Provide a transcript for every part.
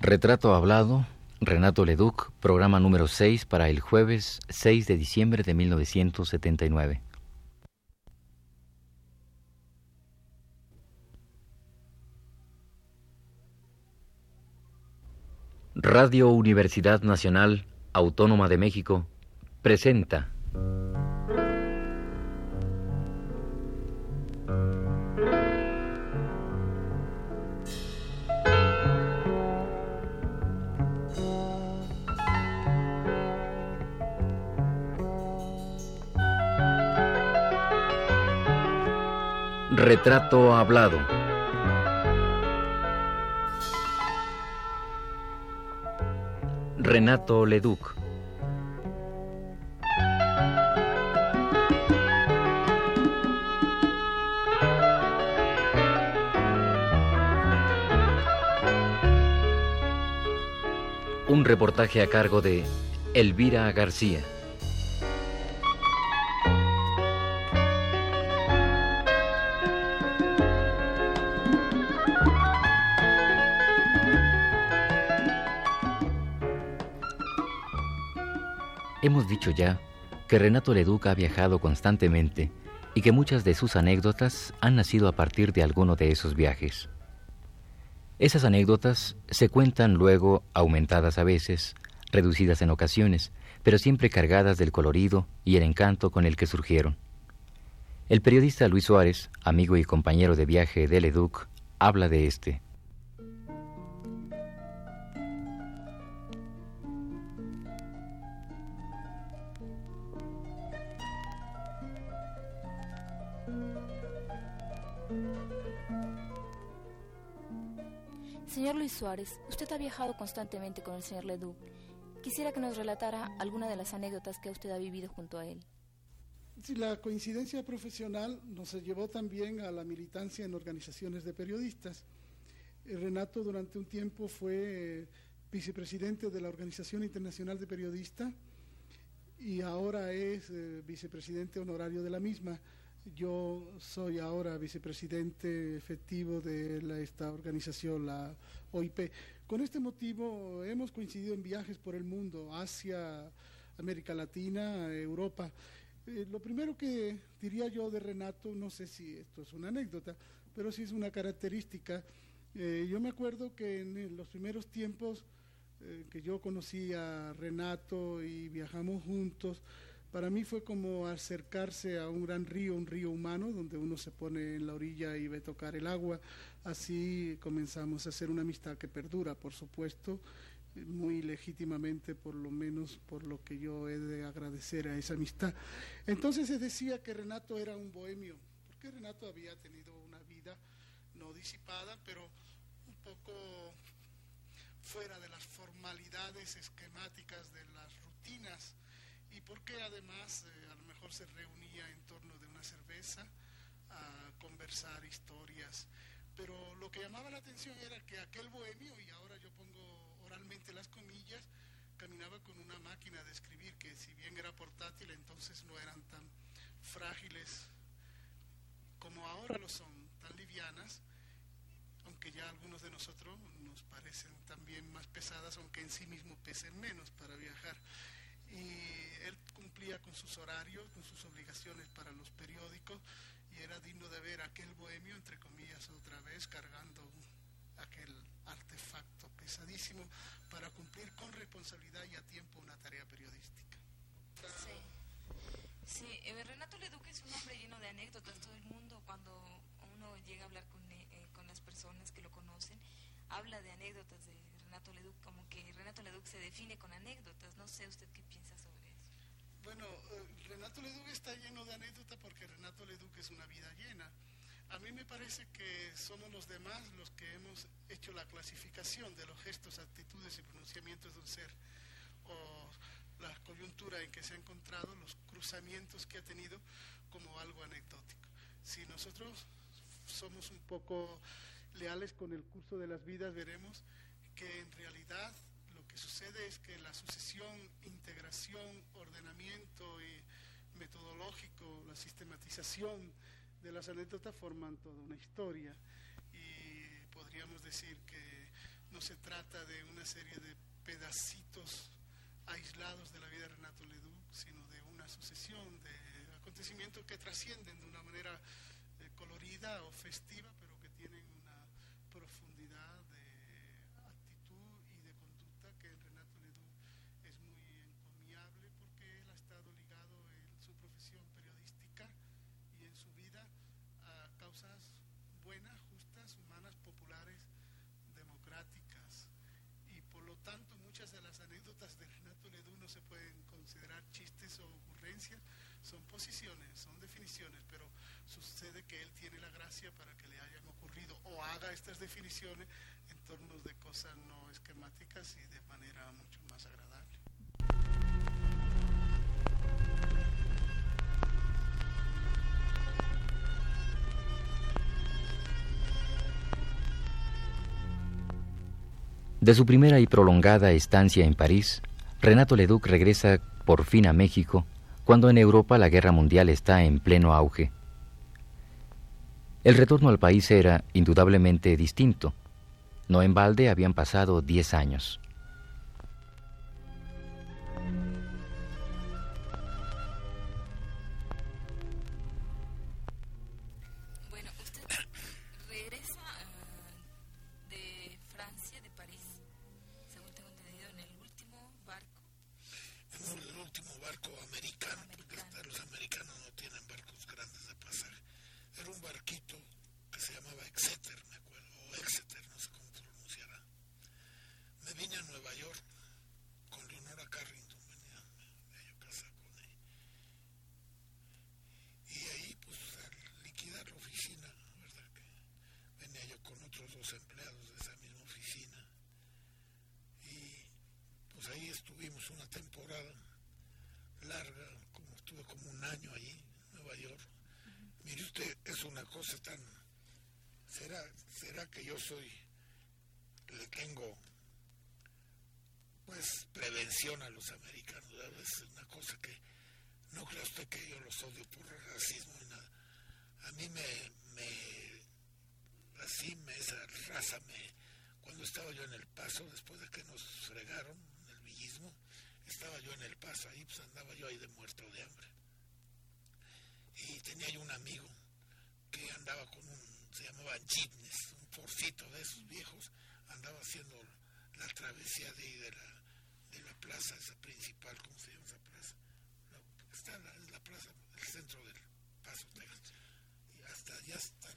Retrato Hablado, Renato Leduc, programa número 6 para el jueves 6 de diciembre de 1979. Radio Universidad Nacional Autónoma de México presenta Retrato Hablado. Renato Leduc. Un reportaje a cargo de Elvira García. Ya que Renato Leduc ha viajado constantemente y que muchas de sus anécdotas han nacido a partir de alguno de esos viajes. Esas anécdotas se cuentan luego aumentadas a veces, reducidas en ocasiones, pero siempre cargadas del colorido y el encanto con el que surgieron. El periodista Luis Suárez, amigo y compañero de viaje de Leduc, habla de este. Suárez, usted ha viajado constantemente con el señor Ledoux. Quisiera que nos relatara alguna de las anécdotas que usted ha vivido junto a él. La coincidencia profesional nos llevó también a la militancia en organizaciones de periodistas. Eh, Renato durante un tiempo fue eh, vicepresidente de la Organización Internacional de Periodistas y ahora es eh, vicepresidente honorario de la misma. Yo soy ahora vicepresidente efectivo de esta organización, la OIP. Con este motivo hemos coincidido en viajes por el mundo, Asia, América Latina, Europa. Eh, lo primero que diría yo de Renato, no sé si esto es una anécdota, pero sí es una característica. Eh, yo me acuerdo que en los primeros tiempos eh, que yo conocí a Renato y viajamos juntos, para mí fue como acercarse a un gran río, un río humano, donde uno se pone en la orilla y ve tocar el agua. Así comenzamos a hacer una amistad que perdura, por supuesto, muy legítimamente, por lo menos por lo que yo he de agradecer a esa amistad. Entonces se decía que Renato era un bohemio, porque Renato había tenido una vida no disipada, pero un poco fuera de las formalidades esquemáticas de las rutinas y porque además eh, a lo mejor se reunía en torno de una cerveza a conversar historias. Pero lo que llamaba la atención era que aquel bohemio, y ahora yo pongo oralmente las comillas, caminaba con una máquina de escribir que si bien era portátil, entonces no eran tan frágiles como ahora lo son, tan livianas, aunque ya algunos de nosotros nos parecen también más pesadas, aunque en sí mismo pesen menos para viajar y él cumplía con sus horarios, con sus obligaciones para los periódicos y era digno de ver aquel bohemio, entre comillas, otra vez cargando aquel artefacto pesadísimo para cumplir con responsabilidad y a tiempo una tarea periodística. Sí. Sí, eh, Renato Leduc es un hombre lleno de anécdotas. Todo el mundo, cuando uno llega a hablar con, eh, con las personas que lo conocen, habla de anécdotas de Renato Leduc, como que Renato Leduc se define con anécdotas. No sé usted qué piensa sobre eso. Bueno, eh, Renato Leduc está lleno de anécdotas porque Renato Leduc es una vida llena. A mí me parece que somos los demás los que hemos hecho la clasificación de los gestos, actitudes y pronunciamientos de un ser, o la coyuntura en que se ha encontrado, los cruzamientos que ha tenido como algo anecdótico. Si nosotros somos un poco leales con el curso de las vidas, veremos que en realidad lo que sucede es que la sucesión, integración, ordenamiento y metodológico, la sistematización de las anécdotas forman toda una historia. Y podríamos decir que no se trata de una serie de pedacitos aislados de la vida de Renato Ledoux, sino de una sucesión de acontecimientos que trascienden de una manera eh, colorida o festiva, que tienen una profundidad de actitud y de conducta que en Renato Ledoux es muy encomiable porque él ha estado ligado en su profesión periodística y en su vida a causas buenas, justas, humanas, populares, democráticas. Y por lo tanto muchas de las anécdotas de Renato Ledoux no se pueden considerar chistes o ocurrencias, son posiciones, son definiciones, pero sucede que él tiene la gracia para que le hayan ocurrido o haga estas definiciones en torno de cosas no esquemáticas y de manera mucho más agradable. De su primera y prolongada estancia en París, Renato Leduc regresa por fin a México cuando en Europa la guerra mundial está en pleno auge. El retorno al país era indudablemente distinto. No en balde habían pasado diez años. Americano, porque hasta los americanos no tienen barcos grandes de pasaje. Era un barquito que se llamaba Exeter, me acuerdo, o Exeter, no sé cómo pronunciará. Me vine a Nueva York con Leonora Carrington, venía medio casada con ella. Y ahí, pues, al liquidar la oficina, ¿verdad? Que venía yo con otros dos empleados de esa misma oficina. Y pues ahí estuvimos una temporada larga, como estuve como un año allí, en Nueva York. Mire usted, es una cosa tan... ¿Será, será que yo soy, le tengo, pues, prevención a los americanos? Es una cosa que, no crea usted que yo los odio por racismo ni nada. A mí me, me así esa raza me, cuando estaba yo en el paso, después de que nos fregaron el villismo, estaba yo en el paso ahí, pues andaba yo ahí de muerto de hambre. Y tenía yo un amigo andaba con un, se llamaban jeepneys, un forcito de esos viejos, andaba haciendo la travesía de ahí de la, de la plaza esa principal, ¿cómo se llama esa plaza? La- está en la, plaza, el centro del Paso, Texas. Y hasta allá, hasta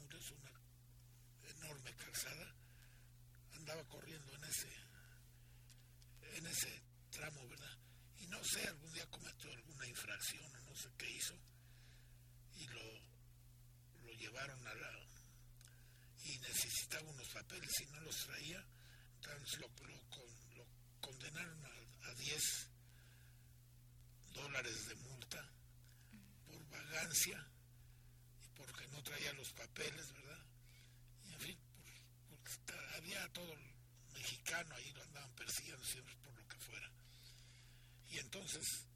murió una enorme calzada, andaba corriendo en ese, en ese tramo, ¿verdad? Y no sé, algún día cometió alguna infracción o no sé qué hizo, y lo, llevaron a la... y necesitaba unos papeles y no los traía, entonces lo, con- condenaron a, a 10 dólares de multa por vagancia y porque no traía los papeles, ¿verdad? Y en fin, por- porque había todo el mexicano ahí, lo andaban persiguiendo siempre por lo que fuera. Y entonces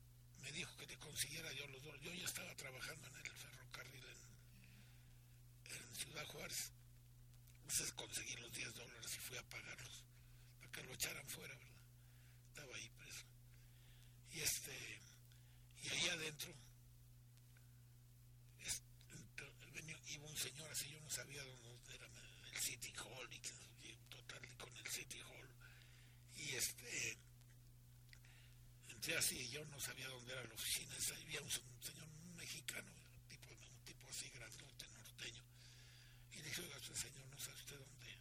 me dijo que le consiguiera yo los dos. Yo ya estaba trabajando en el Ciudad Juárez. Entonces conseguí los 10 dólares y fui a pagarlos para que lo echaran fuera, ¿verdad? Estaba ahí preso. Y este, y ahí adentro venía- iba un señor así, yo no sabía dónde era el City Hall y, total con el City Hall. Y este, entré así yo no sabía dónde era la oficina. había un, un señor mexicano, tipo, un tipo así grandote. Oiga, señor, no sabe usted dónde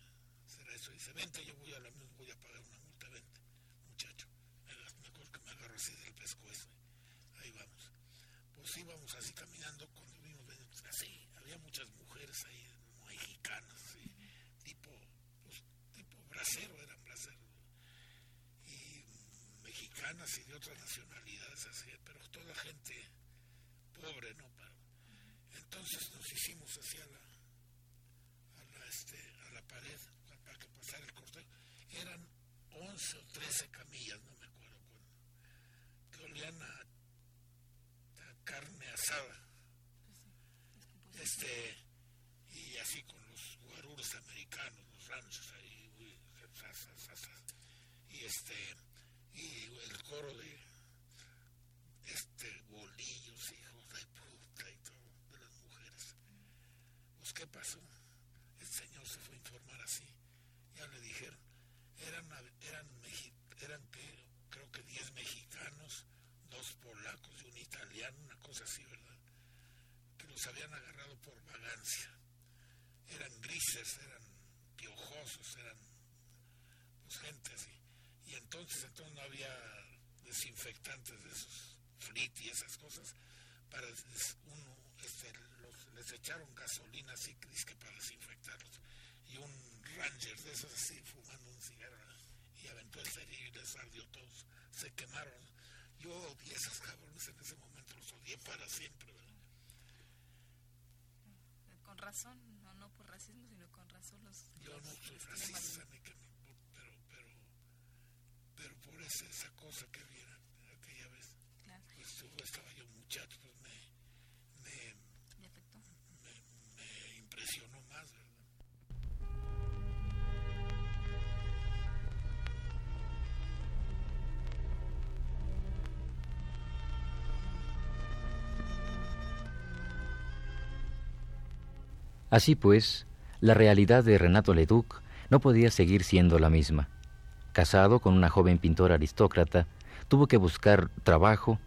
será eso. Dice, vente, yo voy a la misma, voy a pagar una multa, vente, muchacho. Me, agar- me acuerdo que me agarró así del pescuezo. Ahí vamos. Pues íbamos así caminando cuando vimos así, había muchas mujeres ahí, mexicanas, tipo, pues, tipo bracero, eran braceros. Y mexicanas y de otras nacionalidades así, pero toda gente pobre, ¿no? Para- entonces nos hicimos hacia la, este, a la pared para que pasara el cortejo. Eran 11 o 13 camillas, no me acuerdo cuándo, que olían a, a carne asada. Este, y así con los guaruros americanos, los ranchos ahí, uy, y este, y el coro de este bolillos, hijos de puta y todo, de las mujeres. Pues, ¿qué pasó? El señor se fue a informar así. Ya le dijeron, eran, eran, eran que, creo que 10 mexicanos, dos polacos y un italiano, una cosa así, ¿verdad? Que los habían agarrado por vagancia. Eran grises, eran piojosos, eran pues gente así. Y entonces, entonces no había desinfectantes de esos flit y esas cosas para uno este, les echaron gasolina así que para desinfectarlos. Y un ranger de esos así fumando un cigarro y aventó el cerillo y les ardió todos. Se quemaron. Yo odié esos cabrones en ese momento los odié para siempre con razón no no por racismo sino con razón los yo no soy racista ni que pero por esa, esa cosa que vi estaba yo muchacho, pues me, me, me, impresionó más, ¿verdad? Así pues, la realidad de Renato Leduc no podía seguir siendo la misma. Casado con una joven pintora aristócrata, tuvo que buscar trabajo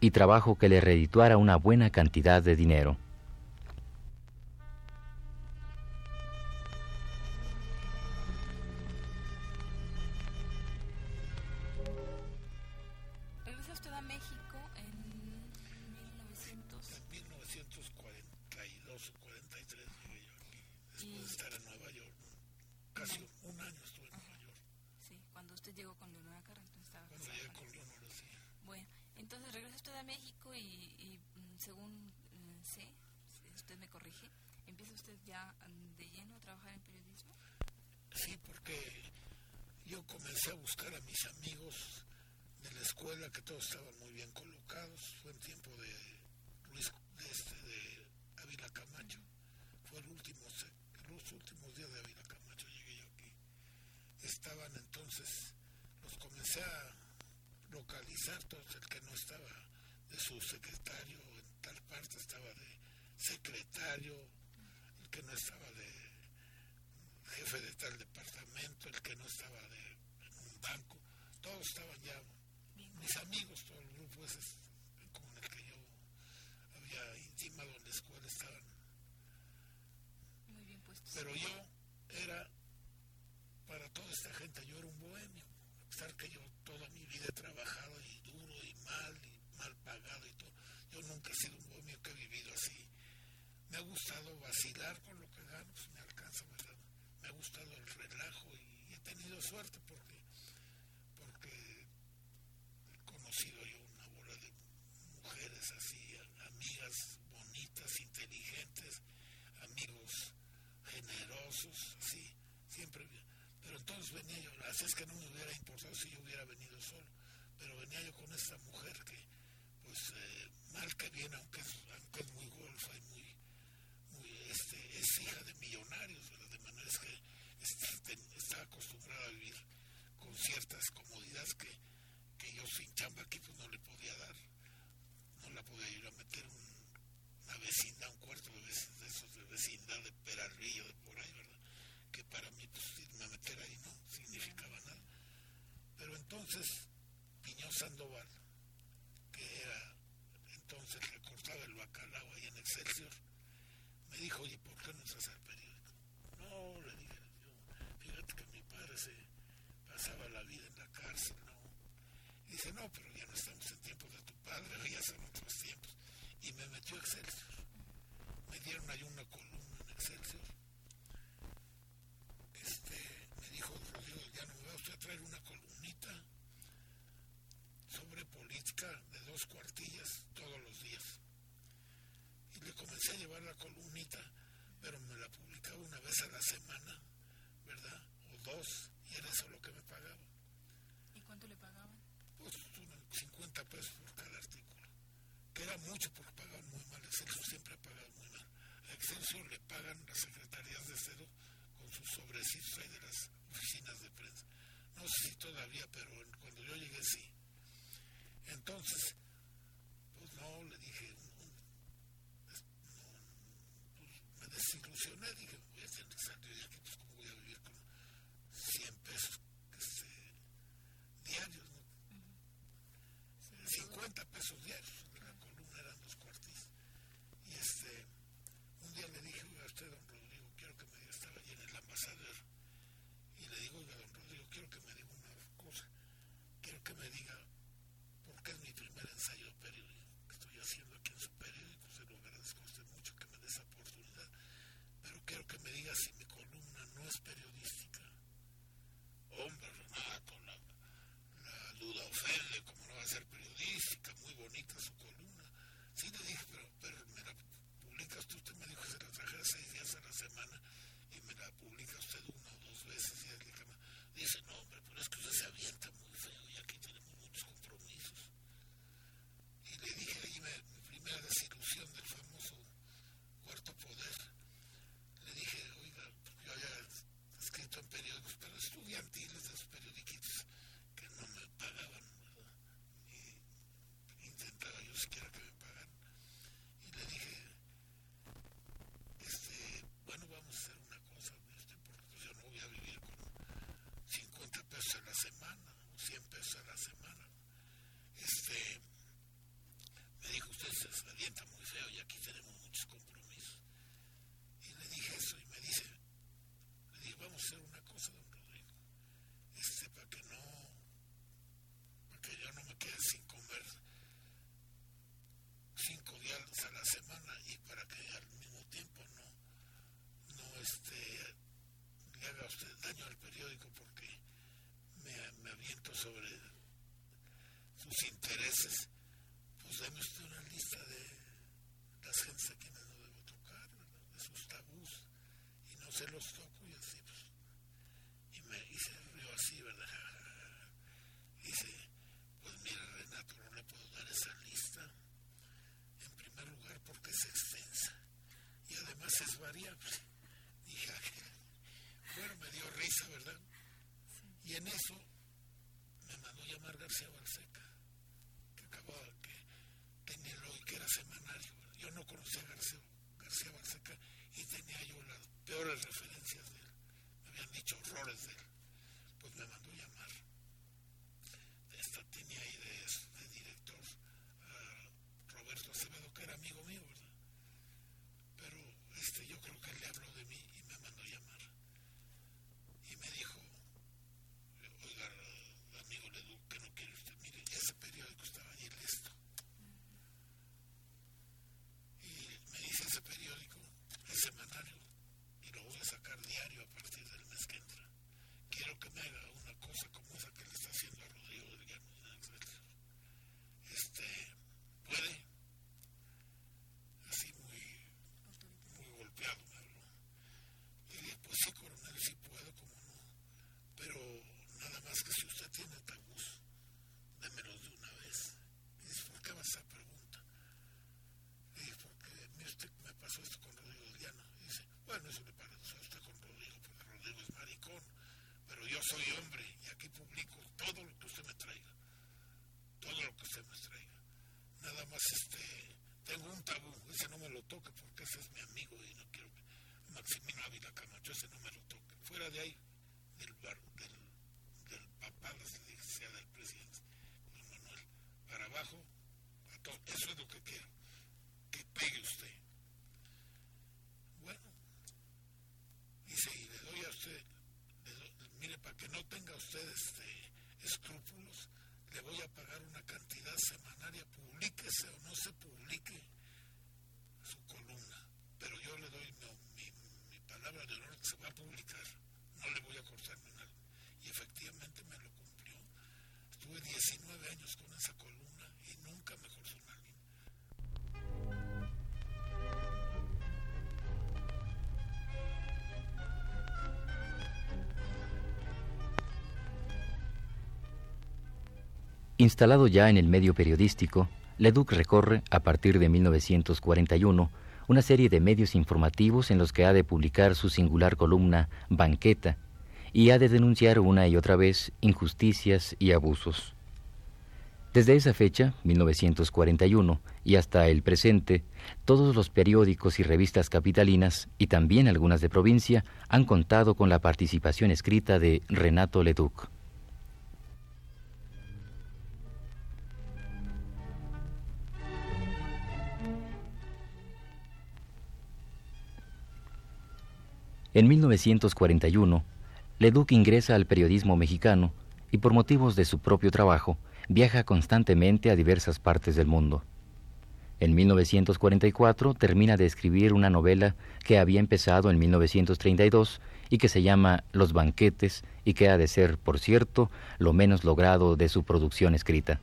y trabajo que le redituara una buena cantidad de dinero. El que no estaba de subsecretario, en tal parte estaba de secretario, el que no estaba de jefe de tal departamento, el que no estaba de en un banco, todos estaban ya, mis amigos, todo el grupo ese con el que yo había intimado en la escuela estaban. Muy bien puestos. Pero yo era, para toda esta gente, yo era un bohemio, a pesar que yo toda mi vida he trabajado y duro y mal y mal pagado y todo. Yo nunca he sido un bohemio que he vivido así. Me ha gustado vacilar con lo que gano, si me alcanza, ¿verdad? Me ha gustado el relajo y he tenido suerte porque, porque he conocido yo una bola de mujeres así, amigas bonitas, inteligentes, amigos generosos, así, siempre pero entonces venía yo, así es que no me hubiera importado si yo hubiera venido solo, pero venía yo con esta mujer que, pues, eh, mal que viene, aunque es, aunque es muy golfa y muy, muy este, es hija de millonarios, ¿verdad? de manera es que este, está acostumbrada a vivir con ciertas comodidades que, que yo sin chamba aquí pues no le podía dar, no la podía ir a meter un, una vecindad, un cuarto de, de esos de vecindad de Peralvillo, de por ahí, ¿verdad? que para mí pues, irme a meter ahí no significaba nada. Pero entonces Piñón Sandoval, que era entonces el que cortaba el bacalao ahí en Excelsior, me dijo, oye, ¿por qué no estás al periódico? No, le dije yo, fíjate que mi padre se pasaba la vida en la cárcel, ¿no? Dice, no, pero ya no estamos en tiempos de tu padre, ya son otros tiempos. Y me metió a Excelsior. Me dieron ahí una columna en Excelsior traer una de dos cuartillas todos los días. Y le comencé a llevar la columnita, pero me la publicaba una vez a la semana, ¿verdad? O dos, y era eso lo que me pagaba. ¿Y cuánto le pagaban? Pues unos 50 pesos por cada artículo, que era mucho porque pagaban muy mal. Excelsior siempre ha pagado muy mal. A Excelsior le pagan las secretarías de cero con sus sobrecitos ahí de las oficinas de prensa. No sé si todavía, pero cuando yo llegué sí entonces, pues no, le dije, no, pues me desilusioné, dije, husband semana, 100 pesos a la semana. Este, me dijo, usted se alienta muy feo y aquí tenemos García Balseca, que acababa, que tenía el hoy, que era semanario. Yo no conocía a García, García Balseca y tenía yo las peores referencias de él. Me habían dicho horrores de él. ese no me lo toque porque ese es mi amigo y no quiero. Maximino Ávila Camacho, ese no me lo toque. Fuera de ahí, del barrio Instalado ya en el medio periodístico, Leduc recorre, a partir de 1941, una serie de medios informativos en los que ha de publicar su singular columna Banqueta y ha de denunciar una y otra vez injusticias y abusos. Desde esa fecha, 1941, y hasta el presente, todos los periódicos y revistas capitalinas, y también algunas de provincia, han contado con la participación escrita de Renato Leduc. En 1941, Leduc ingresa al periodismo mexicano y por motivos de su propio trabajo viaja constantemente a diversas partes del mundo. En 1944 termina de escribir una novela que había empezado en 1932 y que se llama Los banquetes y que ha de ser, por cierto, lo menos logrado de su producción escrita.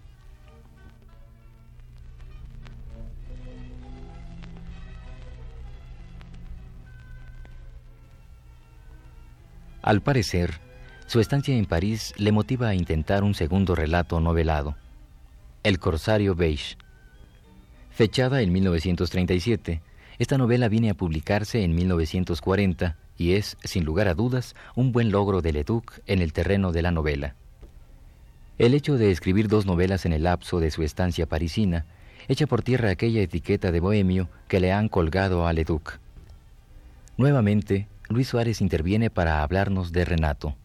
Al parecer, su estancia en París le motiva a intentar un segundo relato novelado, El Corsario Beige. Fechada en 1937, esta novela viene a publicarse en 1940 y es, sin lugar a dudas, un buen logro de Leduc en el terreno de la novela. El hecho de escribir dos novelas en el lapso de su estancia parisina echa por tierra aquella etiqueta de bohemio que le han colgado a Leduc. Nuevamente, Luis Suárez interviene para hablarnos de Renato.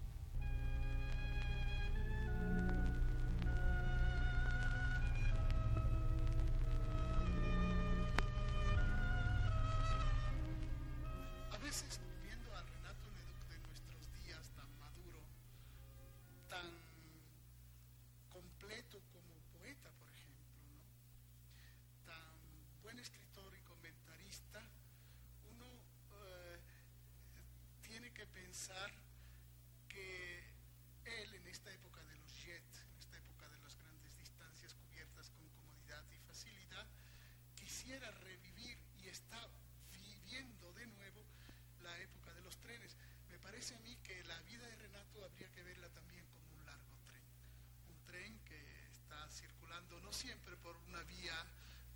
Siempre por una vía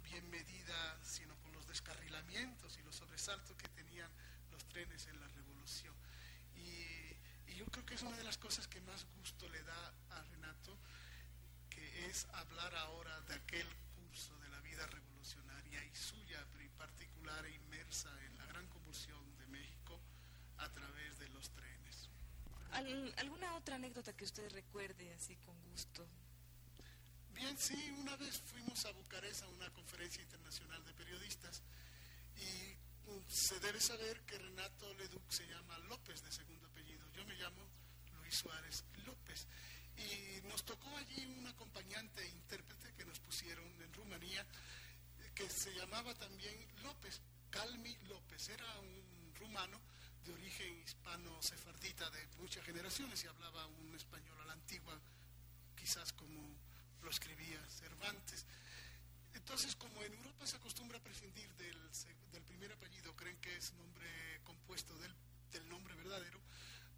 bien medida, sino con los descarrilamientos y los sobresaltos que tenían los trenes en la revolución. Y, yo creo que es una de las cosas que más gusto le da a Renato, que es hablar ahora de aquel curso de la vida revolucionaria y suya en particular e inmersa en la gran convulsión de México a través de los trenes. ¿Alguna otra anécdota que usted recuerde así con gusto? Bien, sí, una vez fuimos a Bucarest a una conferencia internacional de periodistas y mm, se debe saber que Renato Leduc se llama López de segundo apellido. Yo me llamo Luis Suárez López. Y nos tocó allí un acompañante e intérprete que nos pusieron en Rumanía, que se llamaba también López, Calmi López. Era un rumano de origen hispano-sefardita de muchas generaciones y hablaba un español a la antigua, quizás como lo escribía Cervantes. Entonces, como en Europa se acostumbra a prescindir del, primer apellido, creen que es nombre compuesto del, nombre verdadero,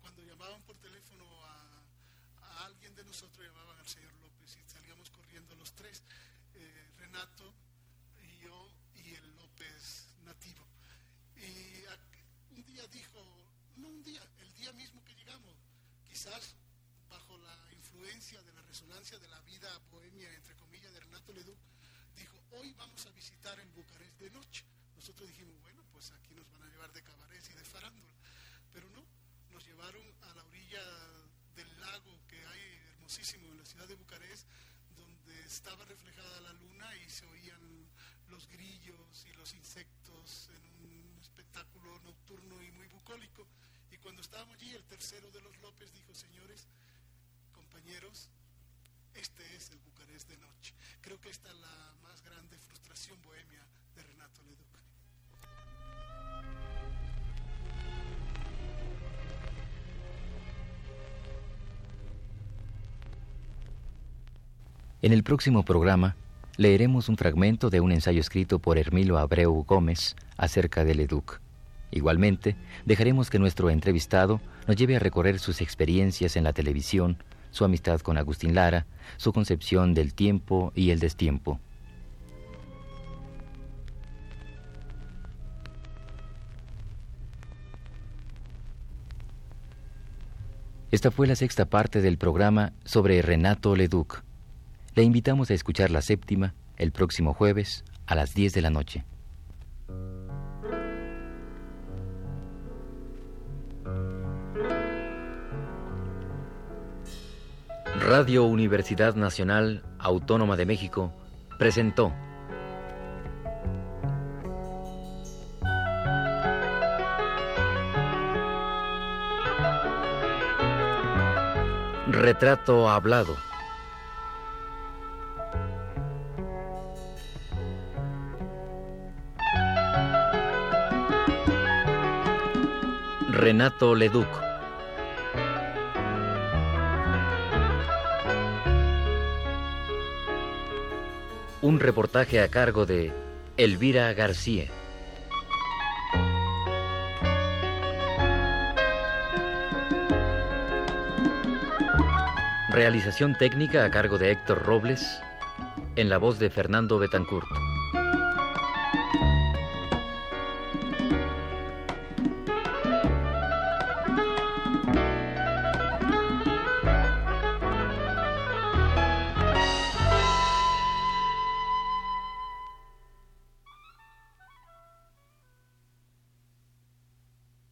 cuando llamaban por teléfono a, alguien de nosotros, llamaban al señor López y salíamos corriendo los tres, eh, Renato y yo y el López nativo. Y un día dijo, no un día, el día mismo que llegamos, quizás bajo la influencia de la resonancia de la vida bohemia, entre comillas, de Renato Leduc, dijo, hoy vamos a visitar el Bucarest de noche. Nosotros dijimos, bueno, pues aquí nos van a llevar de cabarets y de farándula. Pero no, nos llevaron a la orilla del lago que hay hermosísimo en la ciudad de Bucarest, donde estaba reflejada la luna y se oían los grillos y los insectos en un espectáculo nocturno y muy bucólico. Y cuando estábamos allí, el tercero de los López dijo, señores, compañeros, este es el Bucarest de noche. Creo que esta es la más grande frustración bohemia de Renato Leduc. En el próximo programa leeremos un fragmento de un ensayo escrito por Hermilo Abreu Gómez acerca de Leduc. Igualmente, dejaremos que nuestro entrevistado nos lleve a recorrer sus experiencias en la televisión, su amistad con Agustín Lara, su concepción del tiempo y el destiempo. Esta fue la sexta parte del programa sobre Renato Leduc. Le invitamos a escuchar la séptima el próximo jueves a las 10 de la noche. Radio Universidad Nacional Autónoma de México presentó Retrato hablado. Renato Leduc. Un reportaje a cargo de Elvira García. Realización técnica a cargo de Héctor Robles, en la voz de Fernando Betancourt.